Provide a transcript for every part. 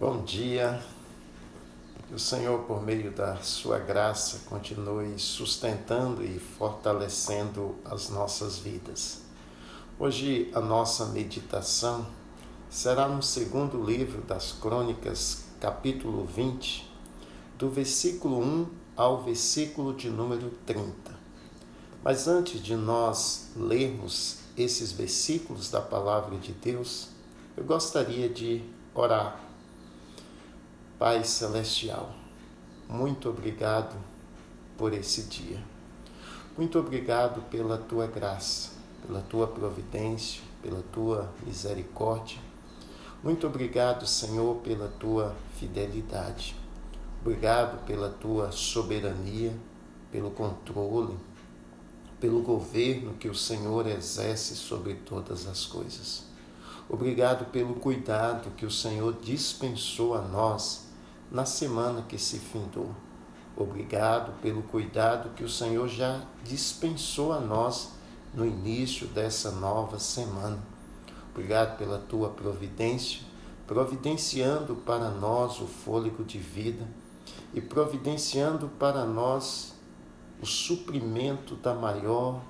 Bom dia. Que o Senhor, por meio da sua graça, continue sustentando e fortalecendo as nossas vidas. Hoje a nossa meditação será no segundo livro das Crônicas, capítulo 20, do versículo 1 ao versículo de número 30. Mas antes de nós lermos esses versículos da palavra de Deus, eu gostaria de orar Pai Celestial, muito obrigado por esse dia. Muito obrigado pela tua graça, pela tua providência, pela tua misericórdia. Muito obrigado, Senhor, pela tua fidelidade. Obrigado pela tua soberania, pelo controle, pelo governo que o Senhor exerce sobre todas as coisas. Obrigado pelo cuidado que o Senhor dispensou a nós na semana que se findou. Obrigado pelo cuidado que o Senhor já dispensou a nós no início dessa nova semana. Obrigado pela tua providência, providenciando para nós o fôlego de vida e providenciando para nós o suprimento da maior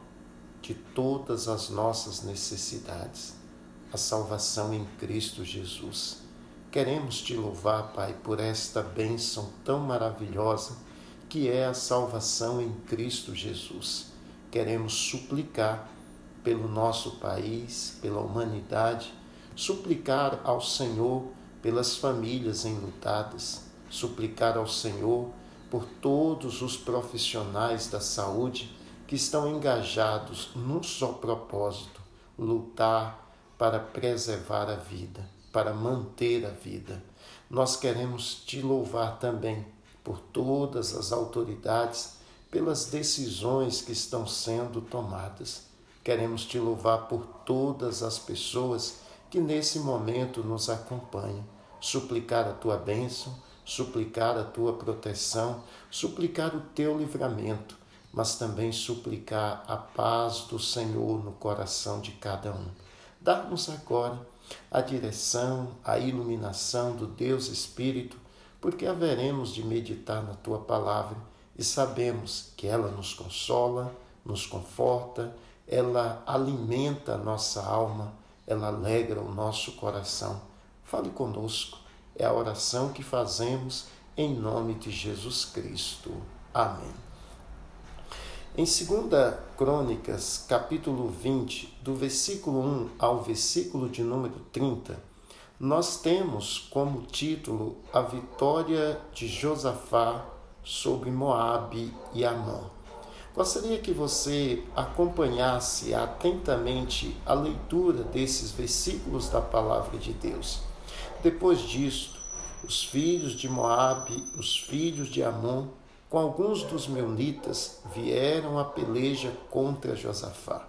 de todas as nossas necessidades, a salvação em Cristo Jesus. Queremos te louvar, Pai, por esta bênção tão maravilhosa que é a salvação em Cristo Jesus. Queremos suplicar pelo nosso país, pela humanidade, suplicar ao Senhor pelas famílias enlutadas, suplicar ao Senhor por todos os profissionais da saúde que estão engajados num só propósito: lutar para preservar a vida para manter a vida. Nós queremos te louvar também por todas as autoridades, pelas decisões que estão sendo tomadas. Queremos te louvar por todas as pessoas que nesse momento nos acompanham, suplicar a tua bênção, suplicar a tua proteção, suplicar o teu livramento, mas também suplicar a paz do Senhor no coração de cada um. Dá-nos agora a direção, a iluminação do Deus Espírito, porque haveremos de meditar na tua palavra e sabemos que ela nos consola, nos conforta, ela alimenta a nossa alma, ela alegra o nosso coração. Fale conosco, é a oração que fazemos em nome de Jesus Cristo. Amém. Em 2 Crônicas, capítulo 20, do versículo 1 ao versículo de número 30, nós temos como título a vitória de Josafá sobre Moabe e Amon. Gostaria que você acompanhasse atentamente a leitura desses versículos da palavra de Deus. Depois disto, os filhos de Moabe, os filhos de Amon, com alguns dos meunitas, vieram a peleja contra Josafá.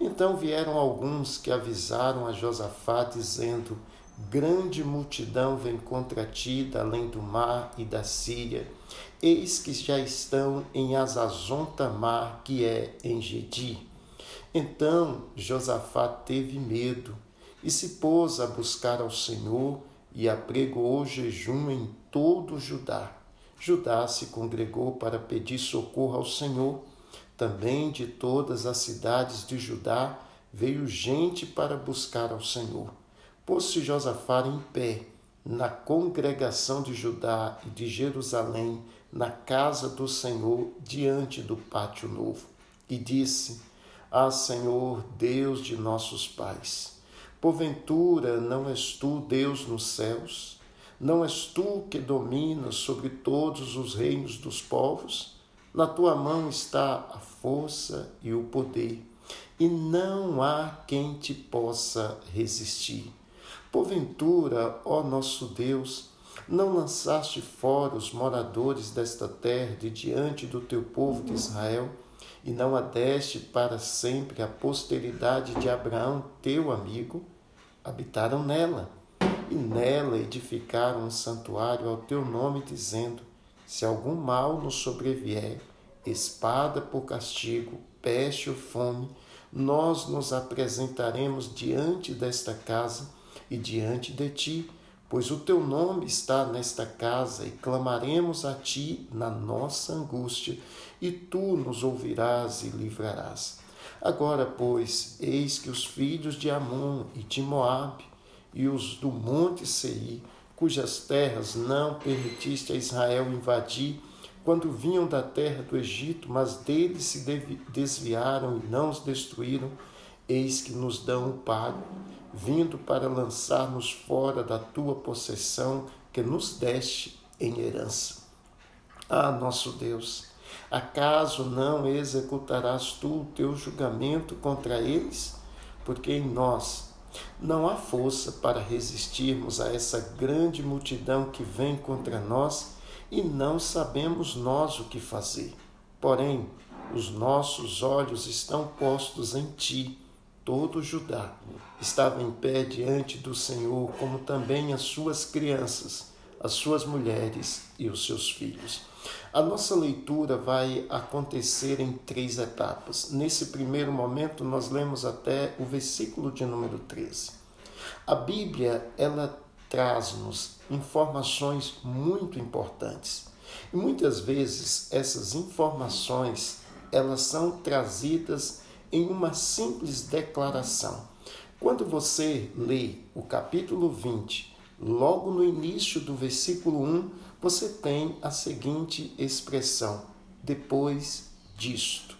Então vieram alguns que avisaram a Josafá, dizendo: Grande multidão vem contra ti da além do mar e da Síria. Eis que já estão em Azazon Tamar, que é em Gedi. Então Josafá teve medo e se pôs a buscar ao Senhor e apregoou jejum em todo Judá. Judá se congregou para pedir socorro ao Senhor. Também de todas as cidades de Judá veio gente para buscar ao Senhor. Pôs-se Josafá em pé na congregação de Judá e de Jerusalém, na casa do Senhor, diante do pátio novo, e disse: Ah, Senhor, Deus de nossos pais, porventura não és tu Deus nos céus? Não és tu que dominas sobre todos os reinos dos povos? Na tua mão está a força e o poder, e não há quem te possa resistir. Porventura, ó nosso Deus, não lançaste fora os moradores desta terra de diante do teu povo de Israel, e não adeste para sempre a posteridade de Abraão, teu amigo? Habitaram nela e nela edificaram um santuário ao teu nome, dizendo: Se algum mal nos sobrevier, espada por castigo, peste ou fome, nós nos apresentaremos diante desta casa e diante de ti, pois o teu nome está nesta casa e clamaremos a ti na nossa angústia, e tu nos ouvirás e livrarás. Agora, pois, eis que os filhos de Amon e de Moabe e os do monte Seir, cujas terras não permitiste a Israel invadir, quando vinham da terra do Egito, mas deles se desviaram e não os destruíram, eis que nos dão o pago, vindo para lançar-nos fora da tua possessão que nos deste em herança. Ah, nosso Deus, acaso não executarás tu o teu julgamento contra eles? Porque em nós não há força para resistirmos a essa grande multidão que vem contra nós e não sabemos nós o que fazer. Porém, os nossos olhos estão postos em ti. Todo Judá estava em pé diante do Senhor, como também as suas crianças, as suas mulheres e os seus filhos. A nossa leitura vai acontecer em três etapas. Nesse primeiro momento, nós lemos até o versículo de número 13. A Bíblia, ela traz-nos informações muito importantes. E muitas vezes essas informações, elas são trazidas em uma simples declaração. Quando você lê o capítulo 20, logo no início do versículo 1, você tem a seguinte expressão: depois disto.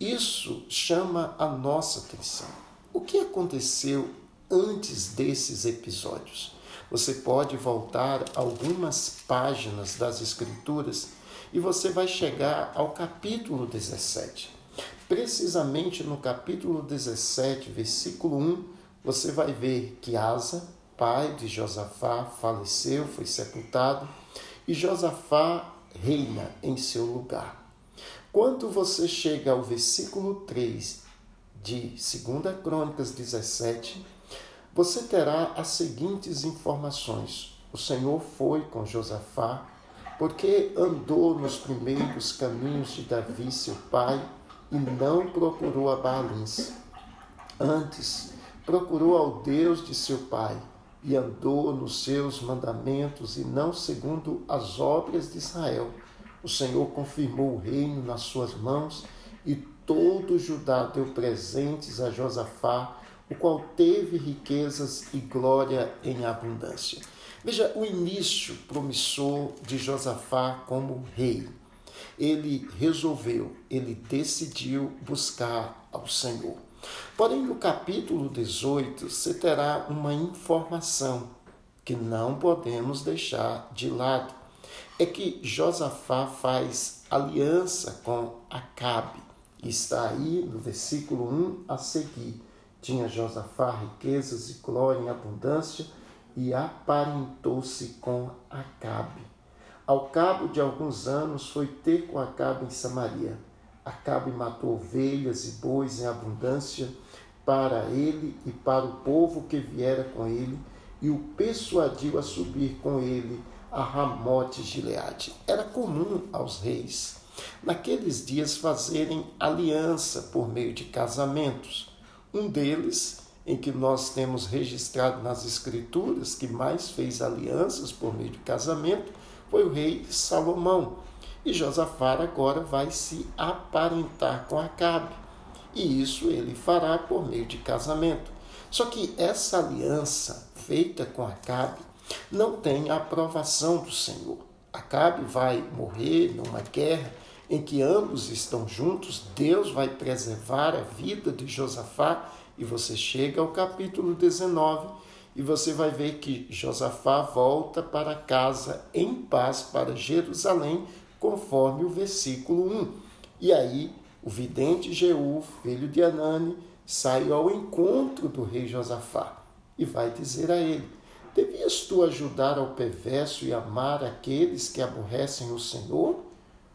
Isso chama a nossa atenção. O que aconteceu antes desses episódios. Você pode voltar algumas páginas das Escrituras e você vai chegar ao capítulo 17. Precisamente no capítulo 17, versículo 1, você vai ver que Asa, pai de Josafá, faleceu, foi sepultado, e Josafá reina em seu lugar. Quando você chega ao versículo 3 de 2 Crônicas 17, você terá as seguintes informações: o Senhor foi com Josafá, porque andou nos primeiros caminhos de Davi, seu pai, e não procurou a Baalins. Antes, procurou ao Deus de seu pai e andou nos seus mandamentos e não segundo as obras de Israel. O Senhor confirmou o reino nas suas mãos e todo Judá deu presentes a Josafá o qual teve riquezas e glória em abundância. Veja o início promissor de Josafá como rei. Ele resolveu, ele decidiu buscar ao Senhor. Porém, no capítulo 18, você terá uma informação que não podemos deixar de lado. É que Josafá faz aliança com Acabe. Está aí no versículo 1 a seguir. Tinha Josafá riquezas e glória em abundância e aparentou-se com Acabe. Ao cabo de alguns anos foi ter com Acabe em Samaria. Acabe matou ovelhas e bois em abundância para ele e para o povo que viera com ele, e o persuadiu a subir com ele a Ramote Gileade. Era comum aos reis, naqueles dias, fazerem aliança por meio de casamentos. Um deles, em que nós temos registrado nas Escrituras, que mais fez alianças por meio de casamento, foi o rei Salomão. E Josafá agora vai se aparentar com Acabe. E isso ele fará por meio de casamento. Só que essa aliança feita com Acabe não tem a aprovação do Senhor. Acabe vai morrer numa guerra em que ambos estão juntos, Deus vai preservar a vida de Josafá. E você chega ao capítulo 19 e você vai ver que Josafá volta para casa em paz para Jerusalém, conforme o versículo 1. E aí o vidente Jeú, filho de Anani, sai ao encontro do rei Josafá e vai dizer a ele: Devias tu ajudar ao perverso e amar aqueles que aborrecem o Senhor?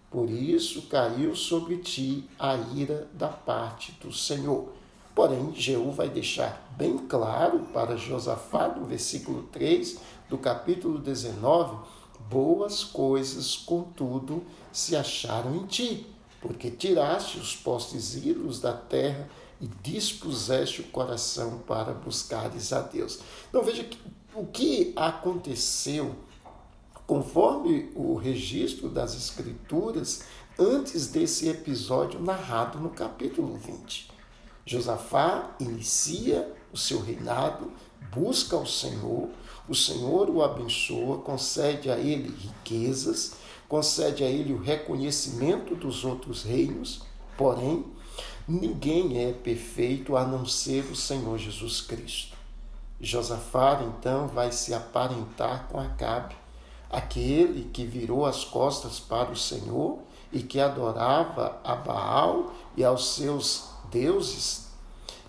Por isso caiu sobre ti a ira da parte do Senhor. Porém, Jeú vai deixar bem claro para Josafá, no versículo 3 do capítulo 19: Boas coisas, contudo, se acharam em ti, porque tiraste os postes ídolos da terra e dispuseste o coração para buscares a Deus. Então veja que o que aconteceu conforme o registro das Escrituras antes desse episódio narrado no capítulo 20. Josafá inicia o seu reinado, busca o Senhor, o Senhor o abençoa, concede a ele riquezas, concede a ele o reconhecimento dos outros reinos, porém, ninguém é perfeito a não ser o Senhor Jesus Cristo. Josafá então vai se aparentar com Acabe, aquele que virou as costas para o Senhor e que adorava a Baal e aos seus deuses,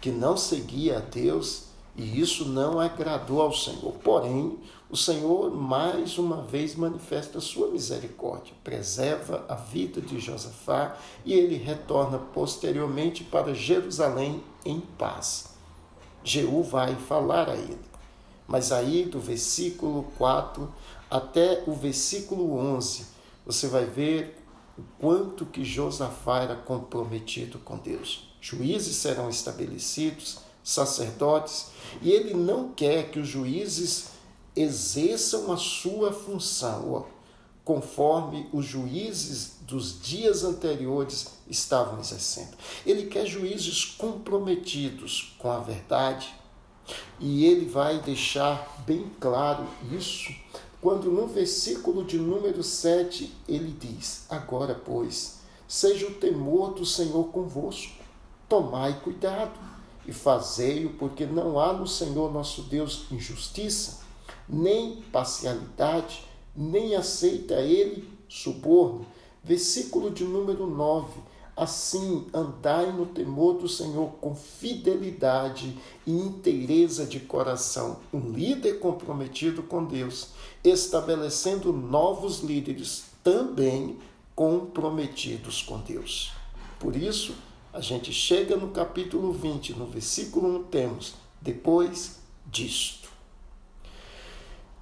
que não seguia a Deus, e isso não agradou ao Senhor. Porém, o Senhor mais uma vez manifesta sua misericórdia, preserva a vida de Josafá e ele retorna posteriormente para Jerusalém em paz. Jeú vai falar a ele. Mas aí, do versículo 4 até o versículo 11, você vai ver o quanto que Josafá era comprometido com Deus. Juízes serão estabelecidos, sacerdotes, e ele não quer que os juízes exerçam a sua função, conforme os juízes dos dias anteriores estavam exercendo. Ele quer juízes comprometidos com a verdade, e ele vai deixar bem claro isso quando no versículo de número 7 ele diz: Agora, pois, seja o temor do Senhor convosco, tomai cuidado e fazei-o, porque não há no Senhor nosso Deus injustiça, nem parcialidade, nem aceita ele suborno. Versículo de número 9 Assim, andai no temor do Senhor com fidelidade e inteireza de coração. Um líder comprometido com Deus, estabelecendo novos líderes também comprometidos com Deus. Por isso, a gente chega no capítulo 20, no versículo 1, temos depois disto.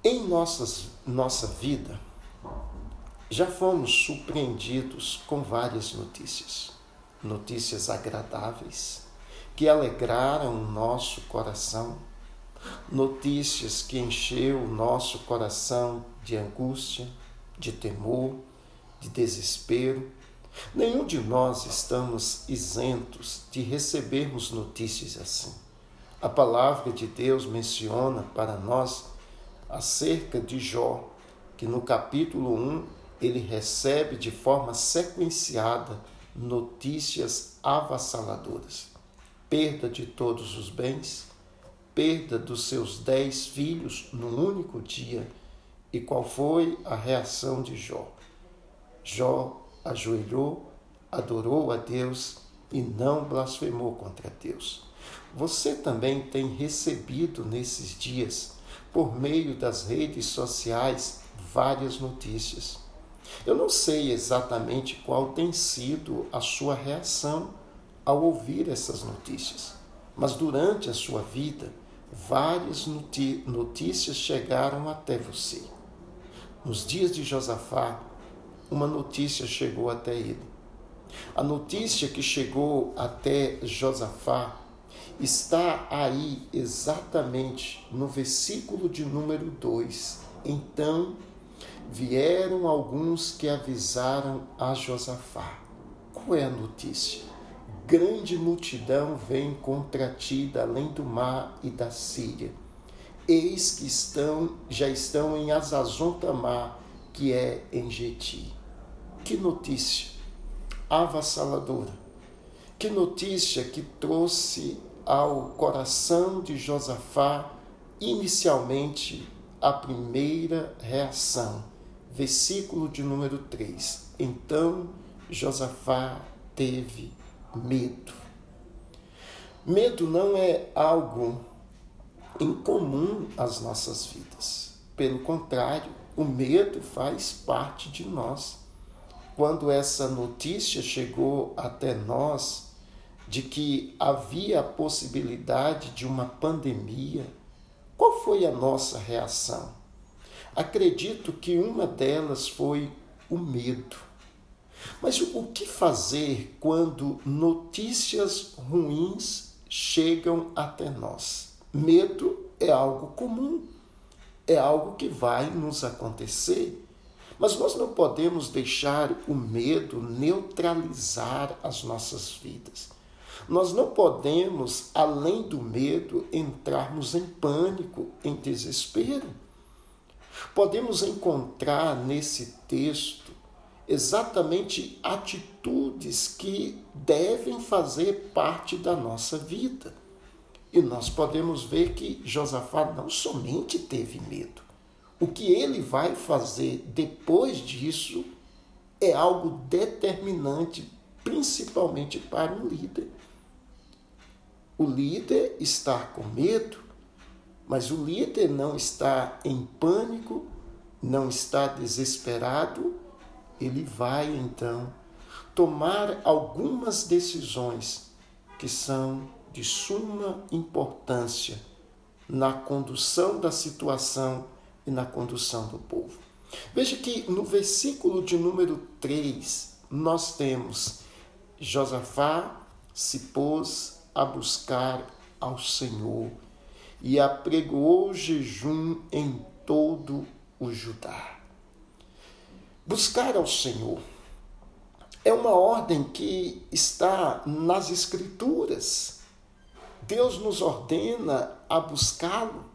Em nossas, nossa vida, já fomos surpreendidos com várias notícias, notícias agradáveis que alegraram o nosso coração, notícias que encheu o nosso coração de angústia, de temor, de desespero. Nenhum de nós estamos isentos de recebermos notícias assim. A palavra de Deus menciona para nós acerca de Jó, que no capítulo 1 ele recebe de forma sequenciada notícias avassaladoras: perda de todos os bens, perda dos seus dez filhos num único dia. E qual foi a reação de Jó? Jó ajoelhou, adorou a Deus e não blasfemou contra Deus. Você também tem recebido nesses dias, por meio das redes sociais, várias notícias eu não sei exatamente qual tem sido a sua reação ao ouvir essas notícias, mas durante a sua vida, várias notícias chegaram até você. Nos dias de Josafá, uma notícia chegou até ele. A notícia que chegou até Josafá está aí exatamente no versículo de número 2. Então vieram alguns que avisaram a Josafá. Qual é a notícia? Grande multidão vem contra ti da além do mar e da Síria. Eis que estão, já estão em Azazon Tamar, que é em Geti. Que notícia avassaladora. Que notícia que trouxe ao coração de Josafá inicialmente a primeira reação versículo de número 3. Então Josafá teve medo. Medo não é algo incomum às nossas vidas. Pelo contrário, o medo faz parte de nós. Quando essa notícia chegou até nós de que havia a possibilidade de uma pandemia, qual foi a nossa reação? Acredito que uma delas foi o medo. Mas o que fazer quando notícias ruins chegam até nós? Medo é algo comum. É algo que vai nos acontecer. Mas nós não podemos deixar o medo neutralizar as nossas vidas. Nós não podemos, além do medo, entrarmos em pânico, em desespero. Podemos encontrar nesse texto exatamente atitudes que devem fazer parte da nossa vida. E nós podemos ver que Josafá não somente teve medo, o que ele vai fazer depois disso é algo determinante, principalmente para um líder. O líder está com medo, mas o líder não está em pânico, não está desesperado, ele vai então tomar algumas decisões que são de suma importância na condução da situação e na condução do povo. Veja que no versículo de número 3, nós temos Josafá se pôs a buscar ao Senhor e apregoou jejum em todo o Judá. Buscar ao Senhor é uma ordem que está nas Escrituras. Deus nos ordena a buscá-lo.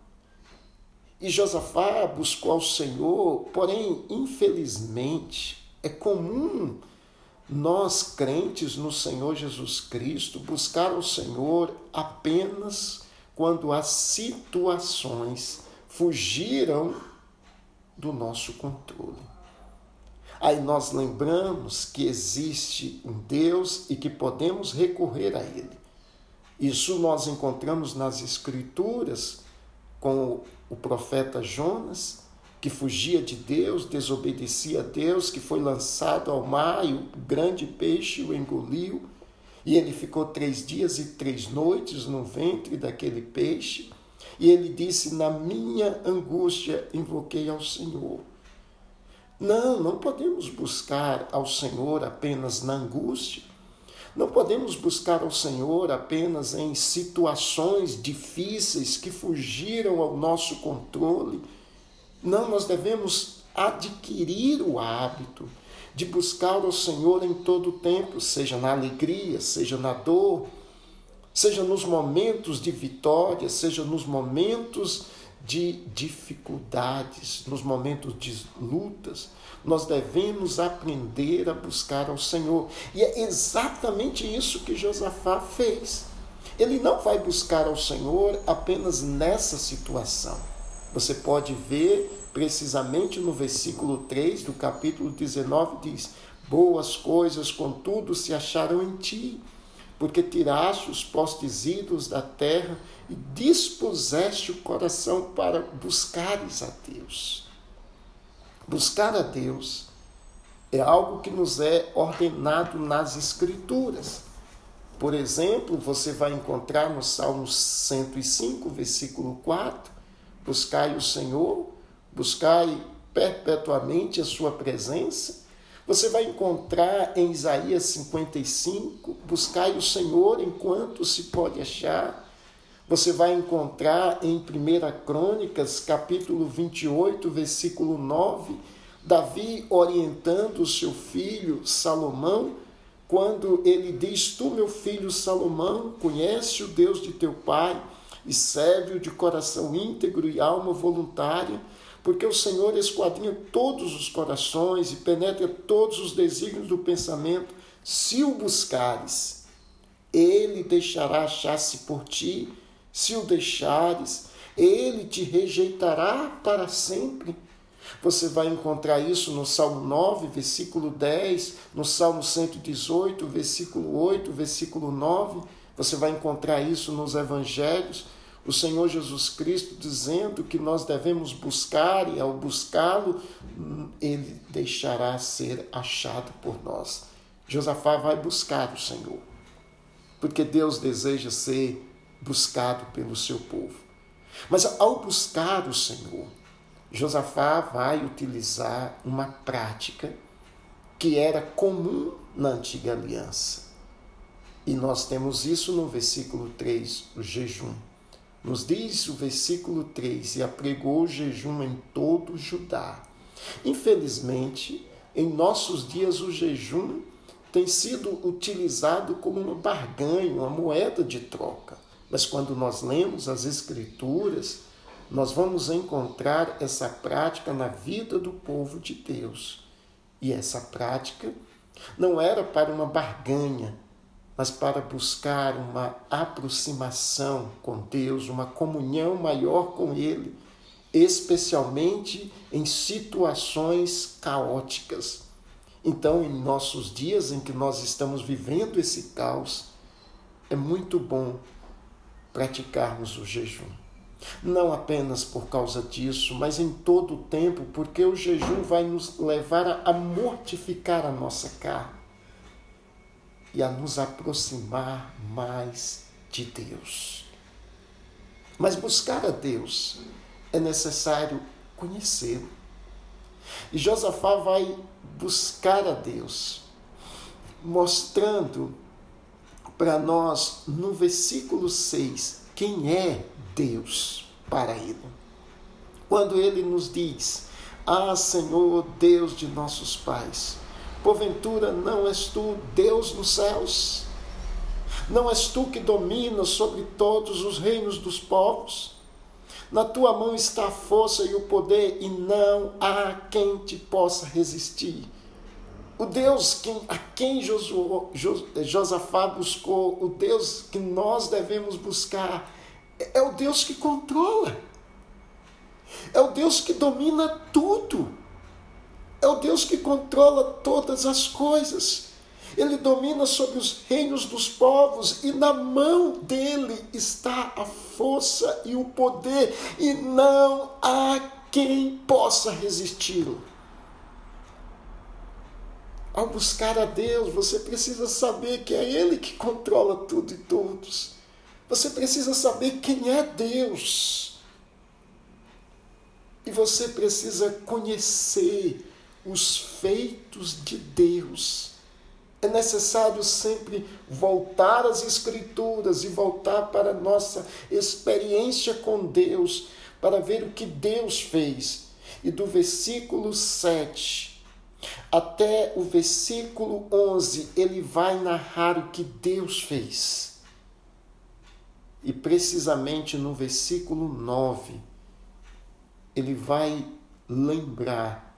E Josafá buscou ao Senhor, porém, infelizmente, é comum nós, crentes no Senhor Jesus Cristo, buscar o Senhor apenas quando as situações fugiram do nosso controle. Aí nós lembramos que existe um Deus e que podemos recorrer a Ele. Isso nós encontramos nas Escrituras com o profeta Jonas, que fugia de Deus, desobedecia a Deus, que foi lançado ao mar e o grande peixe o engoliu. E ele ficou três dias e três noites no ventre daquele peixe. E ele disse: Na minha angústia invoquei ao Senhor. Não, não podemos buscar ao Senhor apenas na angústia. Não podemos buscar ao Senhor apenas em situações difíceis que fugiram ao nosso controle. Não, nós devemos adquirir o hábito de buscar o Senhor em todo o tempo, seja na alegria, seja na dor, seja nos momentos de vitória, seja nos momentos de dificuldades, nos momentos de lutas, nós devemos aprender a buscar ao Senhor. E é exatamente isso que Josafá fez. Ele não vai buscar ao Senhor apenas nessa situação. Você pode ver precisamente no versículo 3 do capítulo 19 diz: Boas coisas, contudo, se acharam em ti, porque tiraste os postes ídolos da terra e dispuseste o coração para buscares a Deus. Buscar a Deus é algo que nos é ordenado nas Escrituras. Por exemplo, você vai encontrar no Salmo 105, versículo 4: Buscai o Senhor, buscai perpetuamente a sua presença. Você vai encontrar em Isaías 55: Buscai o Senhor enquanto se pode achar. Você vai encontrar em 1 Crônicas, capítulo 28, versículo 9, Davi orientando o seu filho Salomão, quando ele diz: Tu, meu filho Salomão, conhece o Deus de teu pai e serve-o de coração íntegro e alma voluntária, porque o Senhor esquadrinha todos os corações e penetra todos os desígnios do pensamento. Se o buscares, ele deixará achar-se por ti se o deixares, ele te rejeitará para sempre. Você vai encontrar isso no Salmo 9, versículo 10, no Salmo 118, versículo 8, versículo 9. Você vai encontrar isso nos evangelhos. O Senhor Jesus Cristo dizendo que nós devemos buscar e ao buscá-lo, ele deixará ser achado por nós. Josafá vai buscar o Senhor, porque Deus deseja ser buscado pelo seu povo. Mas ao buscar o Senhor, Josafá vai utilizar uma prática que era comum na antiga aliança. E nós temos isso no versículo 3, o jejum. Nos diz o versículo 3: e apregou jejum em todo o Judá. Infelizmente, em nossos dias o jejum tem sido utilizado como uma barganha, uma moeda de troca. Mas quando nós lemos as Escrituras, nós vamos encontrar essa prática na vida do povo de Deus. E essa prática não era para uma barganha, mas para buscar uma aproximação com Deus, uma comunhão maior com Ele, especialmente em situações caóticas. Então, em nossos dias em que nós estamos vivendo esse caos, é muito bom praticarmos o jejum. Não apenas por causa disso, mas em todo o tempo, porque o jejum vai nos levar a mortificar a nossa carne e a nos aproximar mais de Deus. Mas buscar a Deus é necessário conhecê-lo. E Josafá vai buscar a Deus, mostrando para nós no versículo 6 quem é Deus para ele. Quando ele nos diz: Ah, Senhor, Deus de nossos pais, Porventura não és tu Deus nos céus? Não és tu que dominas sobre todos os reinos dos povos? Na tua mão está a força e o poder, e não há quem te possa resistir. O Deus a quem Josafá buscou, o Deus que nós devemos buscar, é o Deus que controla, é o Deus que domina tudo. É o Deus que controla todas as coisas. Ele domina sobre os reinos dos povos e na mão dele está a força e o poder, e não há quem possa resisti-lo. Ao buscar a Deus, você precisa saber que é Ele que controla tudo e todos. Você precisa saber quem é Deus. E você precisa conhecer os feitos de Deus. É necessário sempre voltar às Escrituras e voltar para a nossa experiência com Deus, para ver o que Deus fez. E do versículo 7 até o versículo 11, ele vai narrar o que Deus fez. E precisamente no versículo 9, ele vai lembrar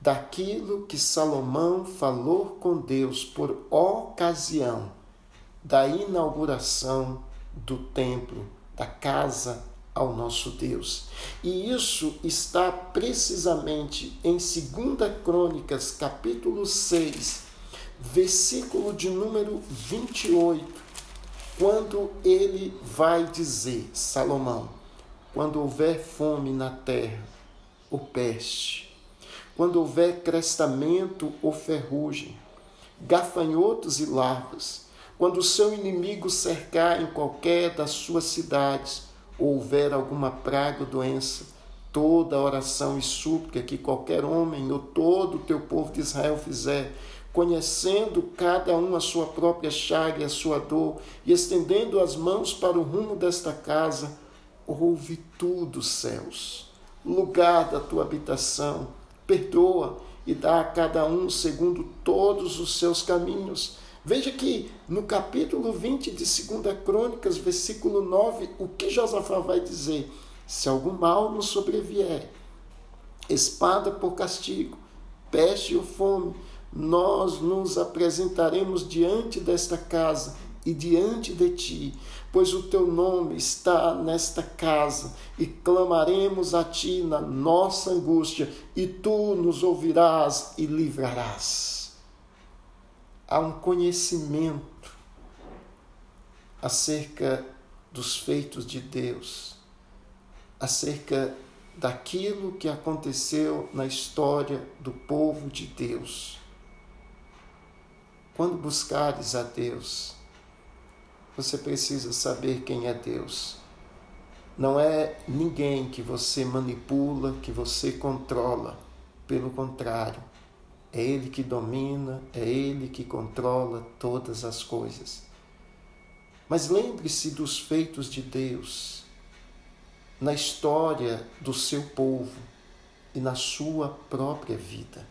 daquilo que Salomão falou com Deus por ocasião da inauguração do templo, da casa ao nosso Deus. E isso está precisamente em 2 Crônicas, capítulo 6, versículo de número 28, quando ele vai dizer, Salomão, quando houver fome na terra, ou peste, quando houver crestamento ou ferrugem, gafanhotos e larvas, quando o seu inimigo cercar em qualquer das suas cidades, houver alguma praga ou doença, toda oração e súplica que qualquer homem ou todo o teu povo de Israel fizer, conhecendo cada um a sua própria chaga e a sua dor, e estendendo as mãos para o rumo desta casa, ouve tudo, céus, lugar da tua habitação, perdoa e dá a cada um segundo todos os seus caminhos. Veja que no capítulo 20 de 2 Crônicas, versículo 9, o que Josafá vai dizer? Se algum mal nos sobrevier, espada por castigo, peste ou fome, nós nos apresentaremos diante desta casa e diante de ti, pois o teu nome está nesta casa, e clamaremos a ti na nossa angústia, e tu nos ouvirás e livrarás. Há um conhecimento acerca dos feitos de Deus, acerca daquilo que aconteceu na história do povo de Deus. Quando buscares a Deus, você precisa saber quem é Deus. Não é ninguém que você manipula, que você controla. Pelo contrário, é Ele que domina, é Ele que controla todas as coisas. Mas lembre-se dos feitos de Deus na história do seu povo e na sua própria vida.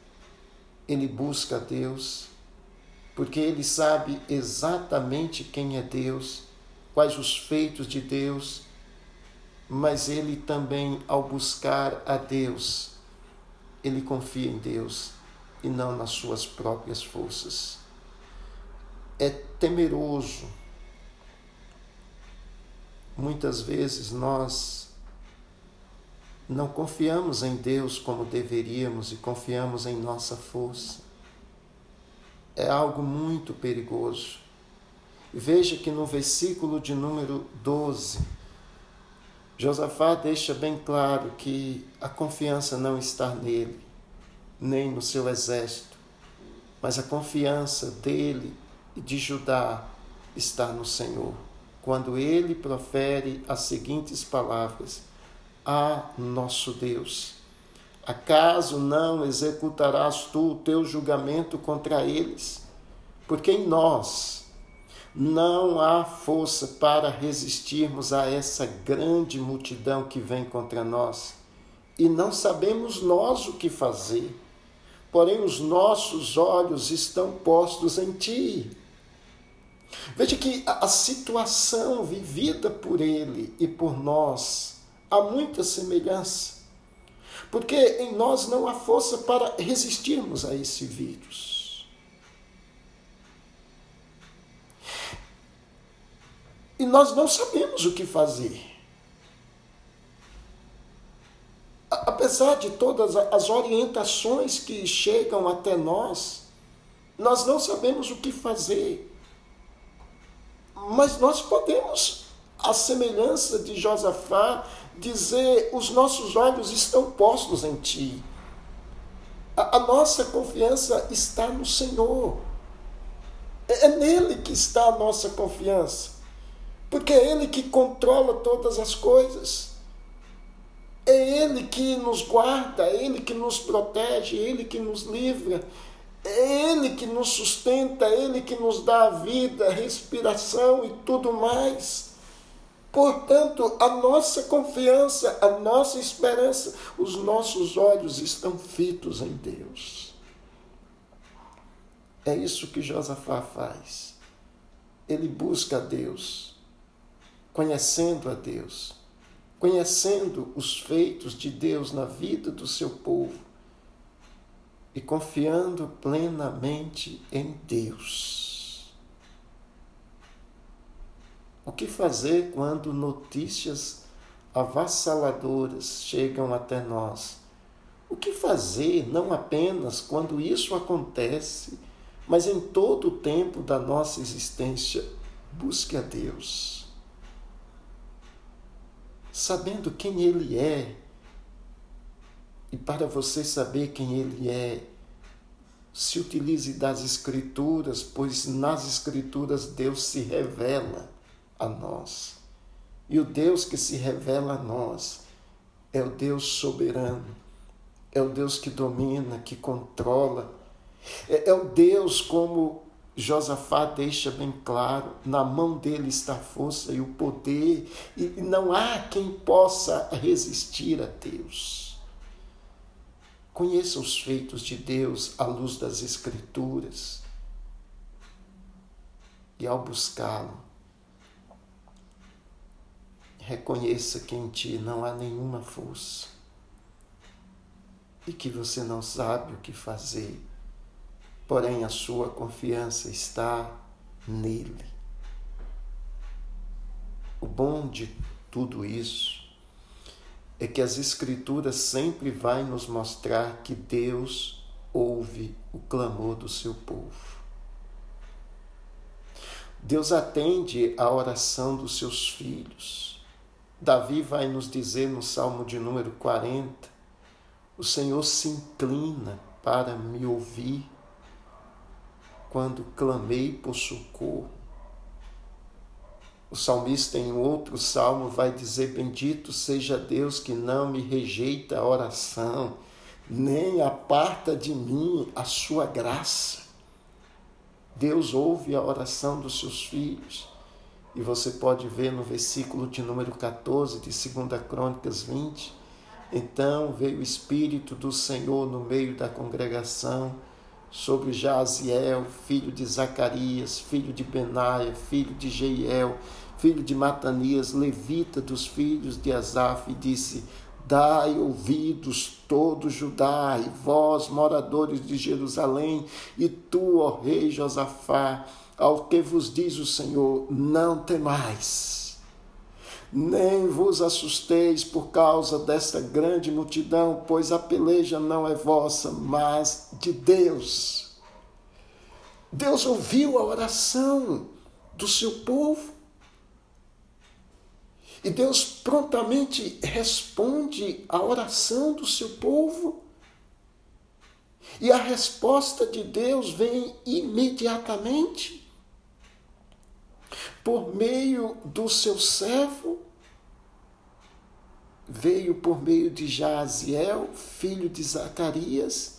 Ele busca Deus porque ele sabe exatamente quem é Deus, quais os feitos de Deus, mas ele também, ao buscar a Deus, ele confia em Deus e não nas suas próprias forças. É temeroso. Muitas vezes nós não confiamos em Deus como deveríamos e confiamos em nossa força. É algo muito perigoso. Veja que no versículo de número 12, Josafá deixa bem claro que a confiança não está nele, nem no seu exército, mas a confiança dele e de Judá está no Senhor. Quando ele profere as seguintes palavras: Ah, nosso Deus, acaso não executarás tu o teu julgamento contra eles? Porque em nós, não há força para resistirmos a essa grande multidão que vem contra nós. E não sabemos nós o que fazer. Porém, os nossos olhos estão postos em Ti. Veja que a situação vivida por Ele e por nós há muita semelhança. Porque em nós não há força para resistirmos a esse vírus. e nós não sabemos o que fazer. Apesar de todas as orientações que chegam até nós, nós não sabemos o que fazer. Mas nós podemos, à semelhança de Josafá, dizer: os nossos olhos estão postos em ti. A, a nossa confiança está no Senhor. É, é nele que está a nossa confiança porque é Ele que controla todas as coisas. É Ele que nos guarda, é Ele que nos protege, é Ele que nos livra, é Ele que nos sustenta, é Ele que nos dá a vida, respiração e tudo mais. Portanto, a nossa confiança, a nossa esperança, os nossos olhos estão fitos em Deus. É isso que Josafá faz. Ele busca a Deus conhecendo a Deus, conhecendo os feitos de Deus na vida do seu povo e confiando plenamente em Deus. O que fazer quando notícias avassaladoras chegam até nós? O que fazer não apenas quando isso acontece, mas em todo o tempo da nossa existência? Busque a Deus sabendo quem Ele é. E para você saber quem Ele é, se utilize das Escrituras, pois nas Escrituras Deus se revela a nós. E o Deus que se revela a nós é o Deus soberano, é o Deus que domina, que controla, é, é o Deus como Josafá deixa bem claro: na mão dele está a força e o poder, e não há quem possa resistir a Deus. Conheça os feitos de Deus à luz das Escrituras, e ao buscá-lo, reconheça que em ti não há nenhuma força e que você não sabe o que fazer porém a sua confiança está nele. O bom de tudo isso é que as Escrituras sempre vai nos mostrar que Deus ouve o clamor do seu povo. Deus atende a oração dos seus filhos. Davi vai nos dizer no Salmo de número 40: O Senhor se inclina para me ouvir quando clamei por socorro. O salmista, em outro salmo, vai dizer: Bendito seja Deus que não me rejeita a oração, nem aparta de mim a sua graça. Deus ouve a oração dos seus filhos E você pode ver no versículo de número 14 de 2 Crônicas 20. Então veio o Espírito do Senhor no meio da congregação sobre Jaziel, filho de Zacarias, filho de Benaia, filho de Jeiel, filho de Matanias, levita dos filhos de Asaf, e disse: Dai ouvidos, todo Judá, e vós, moradores de Jerusalém, e tu, ó rei Josafá, ao que vos diz o Senhor: não temais, nem vos assusteis por causa desta grande multidão, pois a peleja não é vossa, mas de Deus. Deus ouviu a oração do seu povo. E Deus prontamente responde à oração do seu povo. E a resposta de Deus vem imediatamente por meio do seu servo, veio por meio de Jaziel, filho de Zacarias,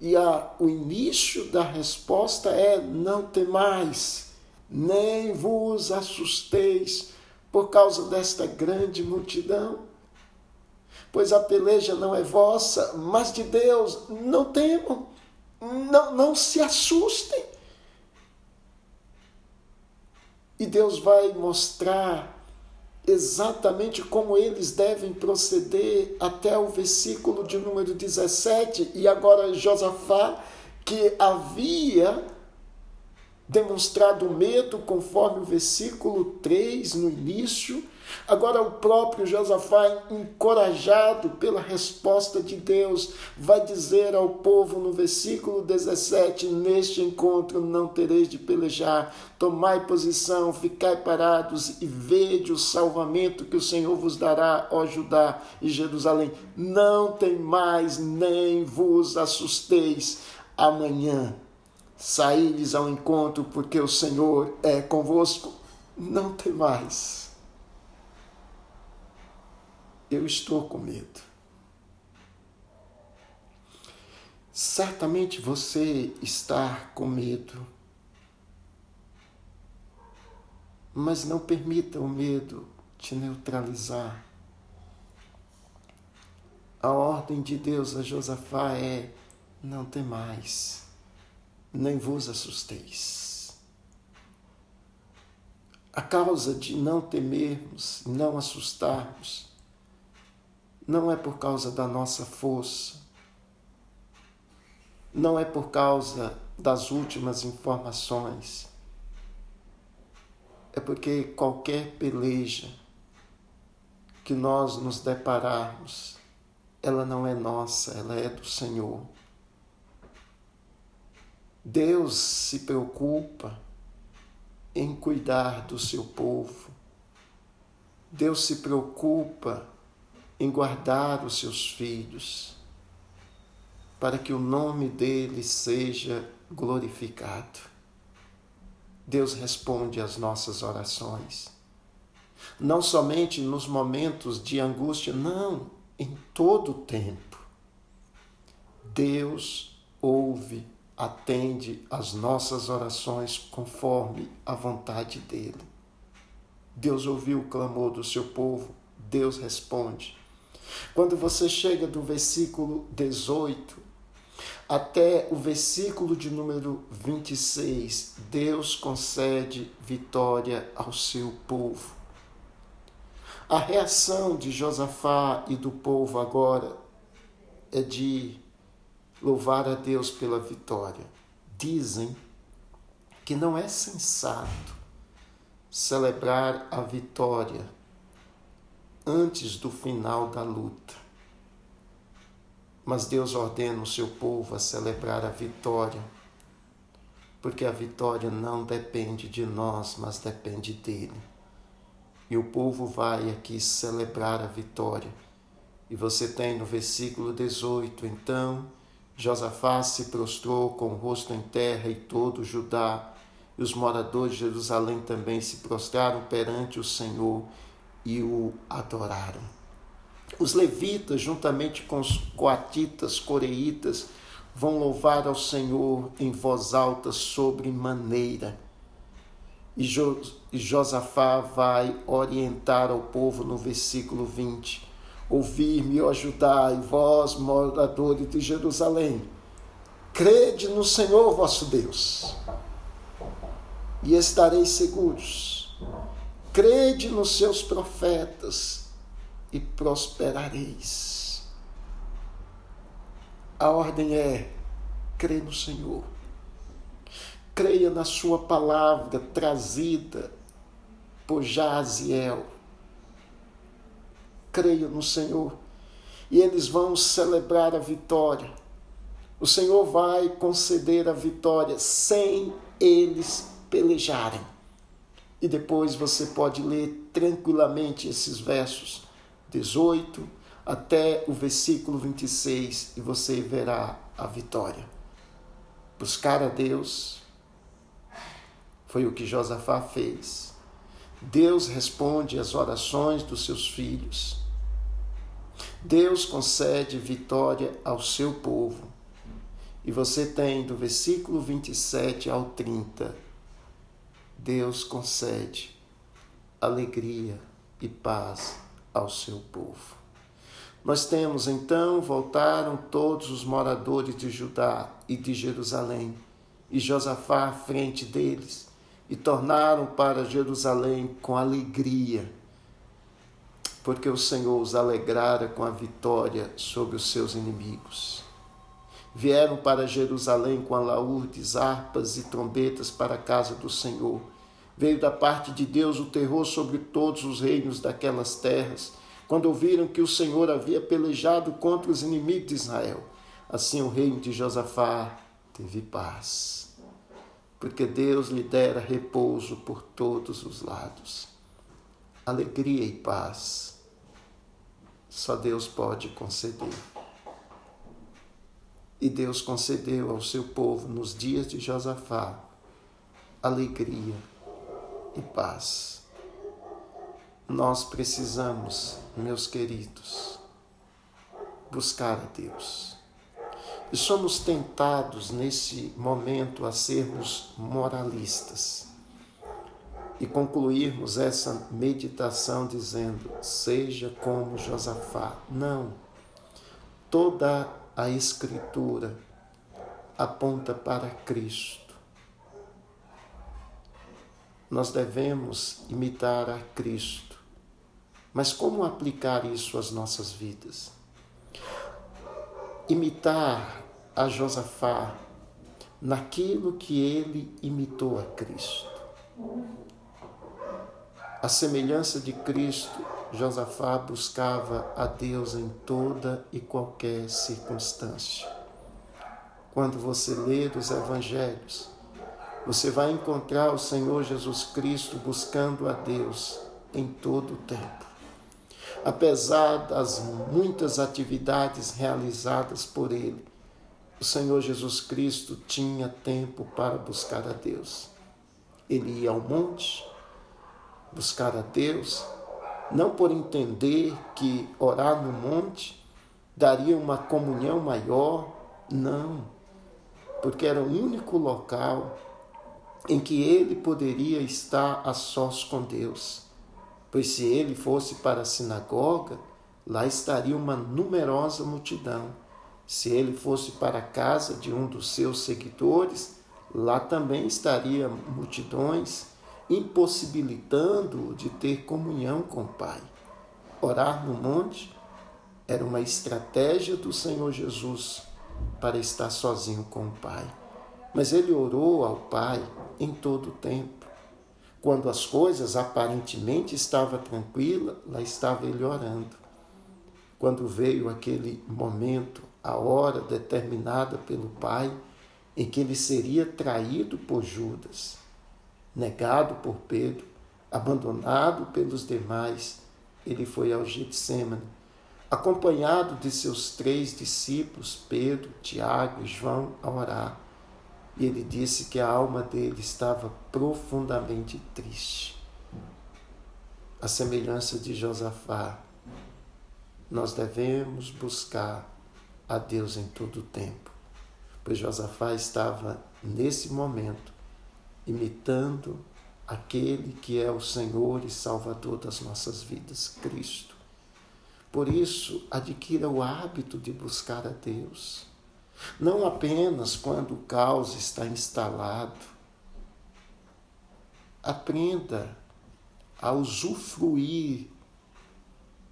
e a, o início da resposta é: não temais, nem vos assusteis por causa desta grande multidão. Pois a peleja não é vossa, mas de Deus. Não temam, não, não se assustem. E Deus vai mostrar exatamente como eles devem proceder até o versículo de número 17. E agora Josafá, que havia demonstrado medo, conforme o versículo 3 no início. Agora, o próprio Josafá, encorajado pela resposta de Deus, vai dizer ao povo no versículo 17: Neste encontro não tereis de pelejar, tomai posição, ficai parados e vede o salvamento que o Senhor vos dará, ó Judá e Jerusalém. Não tem mais, nem vos assusteis. Amanhã saí-lhes ao encontro, porque o Senhor é convosco. Não tem mais. Eu estou com medo. Certamente você está com medo. Mas não permita o medo te neutralizar. A ordem de Deus a Josafá é: não tem mais nem vos assusteis. A causa de não temermos, não assustarmos, não é por causa da nossa força, não é por causa das últimas informações, é porque qualquer peleja que nós nos depararmos, ela não é nossa, ela é do Senhor. Deus se preocupa em cuidar do seu povo. Deus se preocupa em guardar os seus filhos, para que o nome dele seja glorificado. Deus responde às nossas orações, não somente nos momentos de angústia, não, em todo o tempo. Deus ouve atende às nossas orações conforme a vontade dele. Deus ouviu o clamor do seu povo, Deus responde. Quando você chega do versículo 18 até o versículo de número 26, Deus concede vitória ao seu povo. A reação de Josafá e do povo agora é de louvar a Deus pela vitória. Dizem que não é sensato celebrar a vitória antes do final da luta. Mas Deus ordena o seu povo a celebrar a vitória, porque a vitória não depende de nós, mas depende dele. E o povo vai aqui celebrar a vitória. E você tem no versículo 18, então Josafá se prostrou com o rosto em terra e todo Judá e os moradores de Jerusalém também se prostraram perante o Senhor e o adoraram. Os levitas, juntamente com os coatitas, coreitas, vão louvar ao Senhor em voz alta sobre maneira. E, jo, Josafá vai orientar ao povo no versículo 20: Ouvir-me, ó Judá, e vós, moradores de Jerusalém, crede no Senhor vosso Deus, e estareis seguros. Crede nos seus profetas e prosperareis. A ordem é: crê no Senhor creia na sua palavra trazida por Jaziel. Creia no Senhor. E eles vão celebrar a vitória. O Senhor vai conceder a vitória sem eles pelejarem. E depois você pode ler tranquilamente esses versos 18 até o versículo 26 e você verá a vitória. Buscar a Deus, foi o que Josafá fez. Deus responde às orações dos seus filhos. Deus concede vitória ao seu povo. E você tem do versículo 27 ao 30, Deus concede alegria e paz ao seu povo. Nós temos então, voltaram todos os moradores de Judá e de Jerusalém, e Josafá à frente deles e tornaram para Jerusalém com alegria, porque o Senhor os alegrara com a vitória sobre os seus inimigos. Vieram para Jerusalém com alaúdes, harpas e trombetas para a casa do Senhor. Veio da parte de Deus o terror sobre todos os reinos daquelas terras, quando ouviram que o Senhor havia pelejado contra os inimigos de Israel. Assim o reino de Josafá teve paz porque Deus lhe dera repouso por todos os lados. Alegria e paz só Deus pode conceder. E Deus concedeu ao seu povo nos dias de Josafá alegria e paz. Nós precisamos, meus queridos, buscar a Deus e somos tentados nesse momento a sermos moralistas e concluirmos essa meditação dizendo: seja como Josafá. Não. Toda a Escritura aponta para Cristo. Nós devemos imitar a Cristo. Mas como aplicar isso às nossas vidas? imitar a Josafá naquilo que ele imitou a Cristo. A semelhança de Cristo, Josafá buscava a Deus em toda e qualquer circunstância. Quando você lê os evangelhos, você vai encontrar o Senhor Jesus Cristo buscando a Deus em todo o tempo apesar das muitas atividades realizadas por ele, o Senhor Jesus Cristo tinha tempo para buscar a Deus. Ele ia ao monte buscar a Deus, não por entender que orar no monte daria uma comunhão maior, não, porque era o único local em que ele poderia estar a sós com Deus pois se ele fosse para a sinagoga, lá estaria uma numerosa multidão. Se ele fosse para a casa de um dos seus seguidores, lá também estaria multidões, impossibilitando-o de ter comunhão com o Pai. Orar no monte era uma estratégia do Senhor Jesus para estar sozinho com o Pai. Mas ele orou ao Pai em todo o tempo. Quando as coisas aparentemente estavam tranquilas, lá estava ele orando. Quando veio aquele momento, a hora determinada pelo Pai, em que ele seria traído por Judas, negado por Pedro, abandonado pelos demais, ele foi ao Getsemane, acompanhado de seus três discípulos, Pedro, Tiago e João, a orar. E ele disse que a alma dele estava profundamente triste. A semelhança de Josafá, nós devemos buscar a Deus em todo o tempo, pois Josafá estava nesse momento imitando aquele que é o Senhor e Salvador das nossas vidas, Cristo. Por isso, adquira o hábito de buscar a Deus, não apenas quando o caos está instalado. Aprenda a usufruir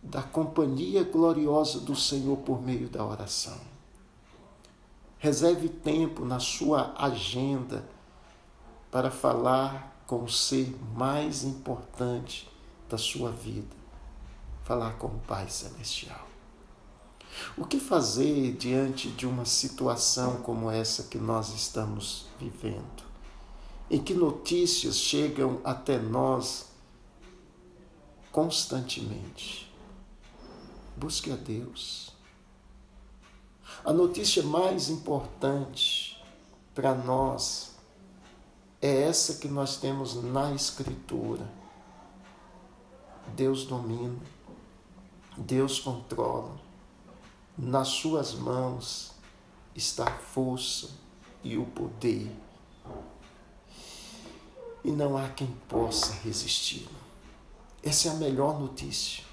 da companhia gloriosa do Senhor por meio da oração. Reserve tempo na sua agenda para falar com o ser mais importante da sua vida, falar com o Pai Celestial. O que fazer diante de uma situação como essa que nós estamos vivendo? Em que notícias chegam até nós constantemente? Busque a Deus. A notícia mais importante para nós é essa que nós temos na Escritura. Deus domina, Deus controla, nas Suas mãos está a força e o poder, e não há quem possa resistir. Essa é a melhor notícia.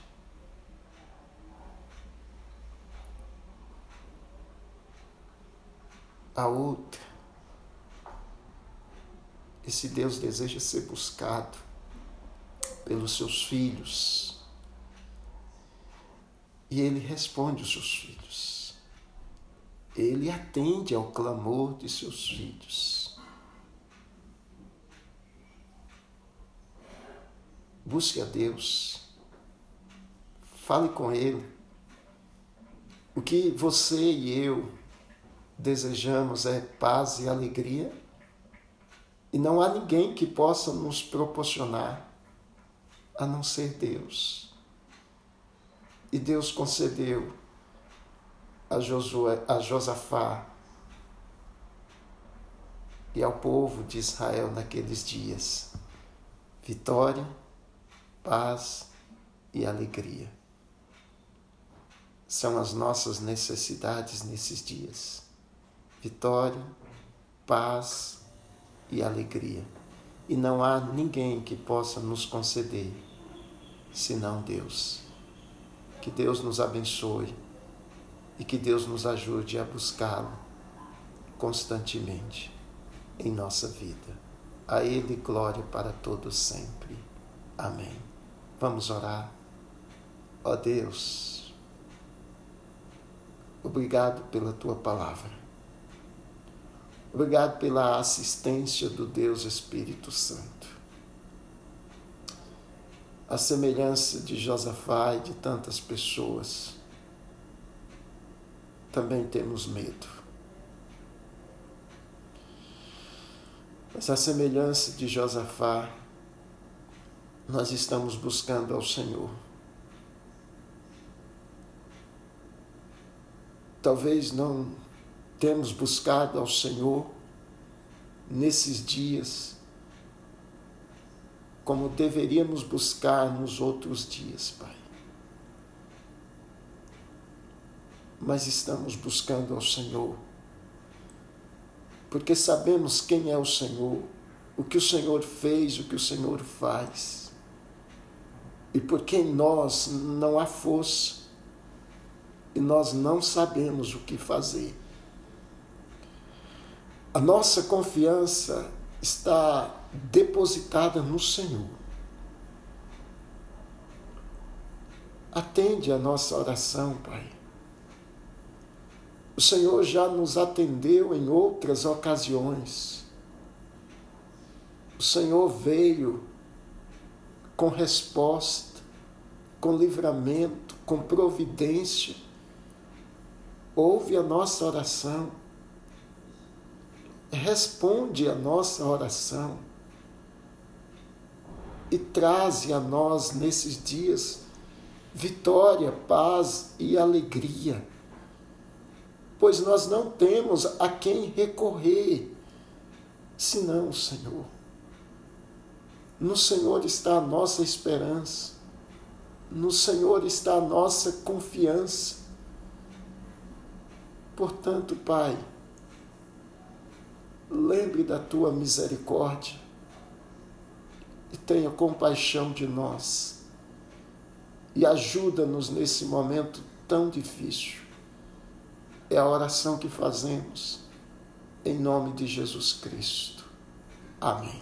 A outra, esse Deus deseja ser buscado pelos seus filhos. E ele responde os seus filhos. Ele atende ao clamor de seus filhos. Busque a Deus. Fale com Ele. O que você e eu desejamos é paz e alegria, e não há ninguém que possa nos proporcionar a não ser Deus. E Deus concedeu a, Josué, a Josafá e ao povo de Israel naqueles dias vitória, paz e alegria. São as nossas necessidades nesses dias vitória, paz e alegria. E não há ninguém que possa nos conceder senão Deus. Que Deus nos abençoe e que Deus nos ajude a buscá-lo constantemente em nossa vida. A Ele glória para todos sempre. Amém. Vamos orar. Ó Deus, obrigado pela tua palavra. Obrigado pela assistência do Deus Espírito Santo. A semelhança de Josafá e de tantas pessoas, também temos medo. Mas a semelhança de Josafá, nós estamos buscando ao Senhor. Talvez não temos buscado ao Senhor nesses dias como deveríamos buscar nos outros dias, Pai. Mas estamos buscando ao Senhor, porque sabemos quem é o Senhor, o que o Senhor fez, o que o Senhor faz, e porque em nós não há força, e nós não sabemos o que fazer. A nossa confiança está depositada no Senhor. Atende a nossa oração, Pai. O Senhor já nos atendeu em outras ocasiões. O Senhor veio com resposta, com livramento, com providência. Ouve a nossa oração responde a nossa oração e traze a nós nesses dias vitória, paz e alegria, pois nós não temos a quem recorrer senão o Senhor. No Senhor está a nossa esperança, no Senhor está a nossa confiança. Portanto, Pai, lembre da tua misericórdia, e tenha compaixão de nós e ajuda-nos nesse momento tão difícil. É a oração que fazemos em nome de Jesus Cristo. Amém.